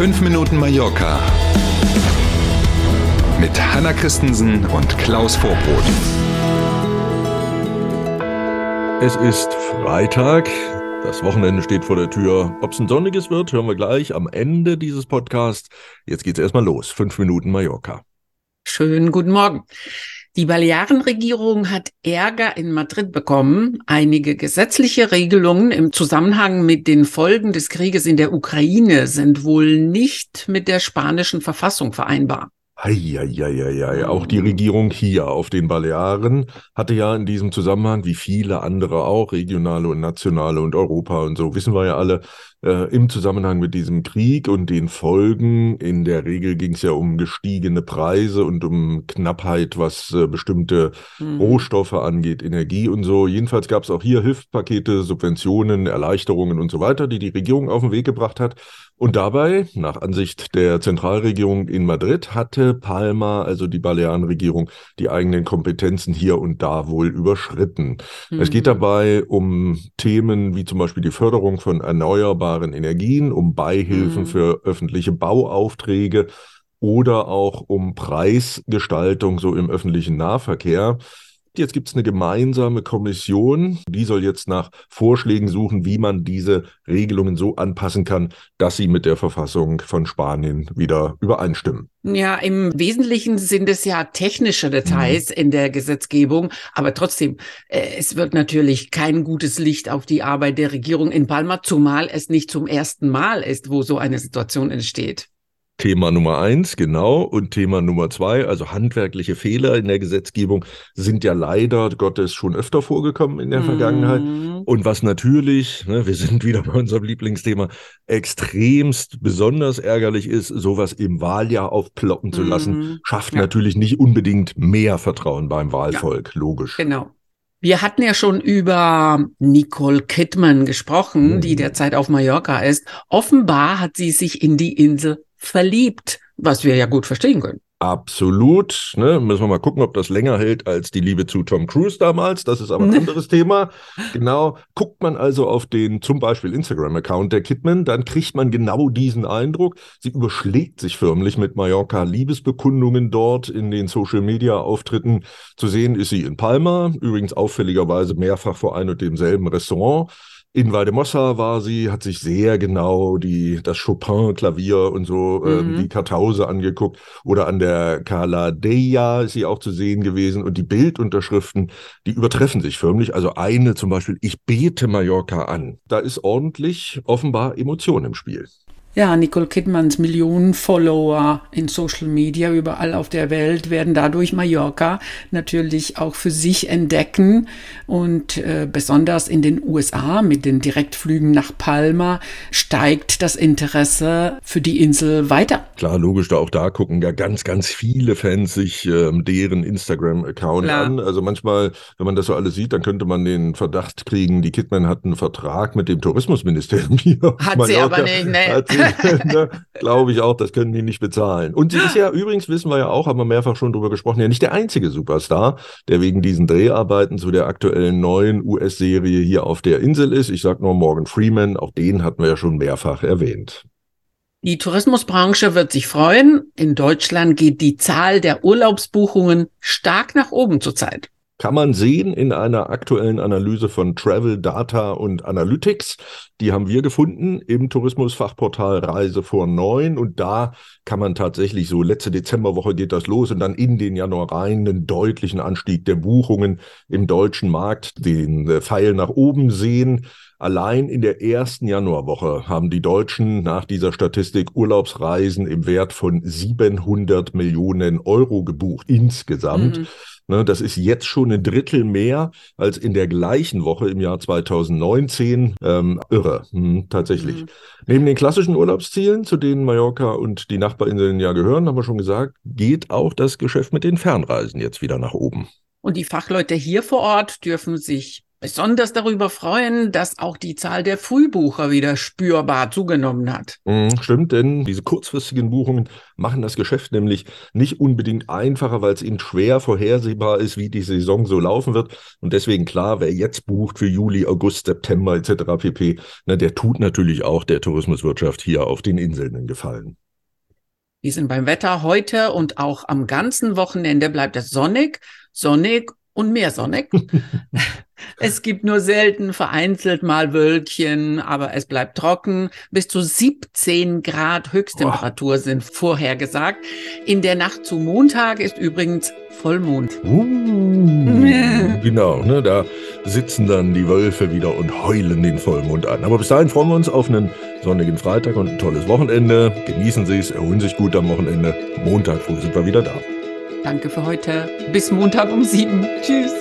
5 Minuten Mallorca mit Hanna Christensen und Klaus Vorbrot. Es ist Freitag. Das Wochenende steht vor der Tür. Ob es ein sonniges wird, hören wir gleich am Ende dieses Podcasts. Jetzt geht's erstmal los. Fünf Minuten Mallorca. Schönen guten Morgen. Die Balearenregierung hat Ärger in Madrid bekommen. Einige gesetzliche Regelungen im Zusammenhang mit den Folgen des Krieges in der Ukraine sind wohl nicht mit der spanischen Verfassung vereinbar. Eieieiei, auch die Regierung hier auf den Balearen hatte ja in diesem Zusammenhang, wie viele andere auch, regionale und nationale und Europa und so, wissen wir ja alle, äh, im Zusammenhang mit diesem Krieg und den Folgen. In der Regel ging es ja um gestiegene Preise und um Knappheit, was äh, bestimmte mhm. Rohstoffe angeht, Energie und so. Jedenfalls gab es auch hier Hilfspakete, Subventionen, Erleichterungen und so weiter, die die Regierung auf den Weg gebracht hat. Und dabei, nach Ansicht der Zentralregierung in Madrid, hatte Palma, also die Balearenregierung, die eigenen Kompetenzen hier und da wohl überschritten. Mhm. Es geht mhm. dabei um Themen wie zum Beispiel die Förderung von erneuerbaren erneuerbaren Energien, um Beihilfen mhm. für öffentliche Bauaufträge oder auch um Preisgestaltung so im öffentlichen Nahverkehr. Jetzt gibt es eine gemeinsame Kommission, die soll jetzt nach Vorschlägen suchen, wie man diese Regelungen so anpassen kann, dass sie mit der Verfassung von Spanien wieder übereinstimmen. Ja, im Wesentlichen sind es ja technische Details mhm. in der Gesetzgebung, aber trotzdem, äh, es wird natürlich kein gutes Licht auf die Arbeit der Regierung in Palma, zumal es nicht zum ersten Mal ist, wo so eine Situation entsteht. Thema Nummer eins, genau. Und Thema Nummer zwei, also handwerkliche Fehler in der Gesetzgebung, sind ja leider Gottes schon öfter vorgekommen in der mhm. Vergangenheit. Und was natürlich, ne, wir sind wieder bei unserem Lieblingsthema, extremst besonders ärgerlich ist, sowas im Wahljahr aufploppen zu lassen, mhm. schafft ja. natürlich nicht unbedingt mehr Vertrauen beim Wahlvolk, ja. logisch. Genau. Wir hatten ja schon über Nicole Kidman gesprochen, mhm. die derzeit auf Mallorca ist. Offenbar hat sie sich in die Insel verliebt, was wir ja gut verstehen können. Absolut. Ne? Müssen wir mal gucken, ob das länger hält als die Liebe zu Tom Cruise damals. Das ist aber ein anderes Thema. Genau. Guckt man also auf den zum Beispiel Instagram-Account der Kidman, dann kriegt man genau diesen Eindruck. Sie überschlägt sich förmlich mit Mallorca Liebesbekundungen dort in den Social-Media-Auftritten. Zu sehen ist sie in Palma, übrigens auffälligerweise mehrfach vor ein und demselben Restaurant. In Valdemossa war sie, hat sich sehr genau die, das Chopin-Klavier und so, ähm, mhm. ähm, die Kartause angeguckt. Oder an der Cala Deia ist sie auch zu sehen gewesen. Und die Bildunterschriften, die übertreffen sich förmlich. Also eine zum Beispiel, ich bete Mallorca an. Da ist ordentlich offenbar Emotion im Spiel. Ja, Nicole Kidmans Millionen Follower in Social Media überall auf der Welt werden dadurch Mallorca natürlich auch für sich entdecken und äh, besonders in den USA mit den Direktflügen nach Palma steigt das Interesse für die Insel weiter. Klar, logisch, da auch da gucken ja ganz, ganz viele Fans sich ähm, deren Instagram-Account an. Also manchmal, wenn man das so alles sieht, dann könnte man den Verdacht kriegen, die Kidman hat einen Vertrag mit dem Tourismusministerium hier. Hat sie aber nicht, ne? ne, glaube ich auch, das können die nicht bezahlen. Und sie ist ja übrigens, wissen wir ja auch, haben wir mehrfach schon drüber gesprochen, ja nicht der einzige Superstar, der wegen diesen Dreharbeiten zu der aktuellen neuen US-Serie hier auf der Insel ist. Ich sage nur Morgan Freeman, auch den hatten wir ja schon mehrfach erwähnt. Die Tourismusbranche wird sich freuen. In Deutschland geht die Zahl der Urlaubsbuchungen stark nach oben zurzeit kann man sehen in einer aktuellen Analyse von Travel Data und Analytics. Die haben wir gefunden im Tourismusfachportal Reise vor neun und da kann man tatsächlich so letzte Dezemberwoche geht das los und dann in den Januar rein einen deutlichen Anstieg der Buchungen im deutschen Markt, den äh, Pfeil nach oben sehen. Allein in der ersten Januarwoche haben die Deutschen nach dieser Statistik Urlaubsreisen im Wert von 700 Millionen Euro gebucht insgesamt. Mhm. Ne, das ist jetzt schon ein Drittel mehr als in der gleichen Woche im Jahr 2019. Ähm, irre, hm, tatsächlich. Mhm. Neben den klassischen Urlaubszielen, zu denen Mallorca und die Nachbarinseln ja gehören, haben wir schon gesagt, geht auch das Geschäft mit den Fernreisen jetzt wieder nach oben. Und die Fachleute hier vor Ort dürfen sich besonders darüber freuen, dass auch die Zahl der Frühbucher wieder spürbar zugenommen hat. Mhm, stimmt, denn diese kurzfristigen Buchungen machen das Geschäft nämlich nicht unbedingt einfacher, weil es eben schwer vorhersehbar ist, wie die Saison so laufen wird. Und deswegen klar, wer jetzt bucht für Juli, August, September etc. pp., na, der tut natürlich auch der Tourismuswirtschaft hier auf den Inseln einen Gefallen. Wir sind beim Wetter heute und auch am ganzen Wochenende bleibt es sonnig, sonnig und mehr sonnig. es gibt nur selten vereinzelt mal Wölkchen, aber es bleibt trocken. Bis zu 17 Grad Höchsttemperatur oh. sind vorhergesagt. In der Nacht zu Montag ist übrigens Vollmond. Uh, genau, ne, da sitzen dann die Wölfe wieder und heulen den Vollmond an. Aber bis dahin freuen wir uns auf einen sonnigen Freitag und ein tolles Wochenende. Genießen Sie es, erholen sich gut am Wochenende. Montag früh sind wir wieder da. Danke für heute. Bis Montag um sieben. Tschüss.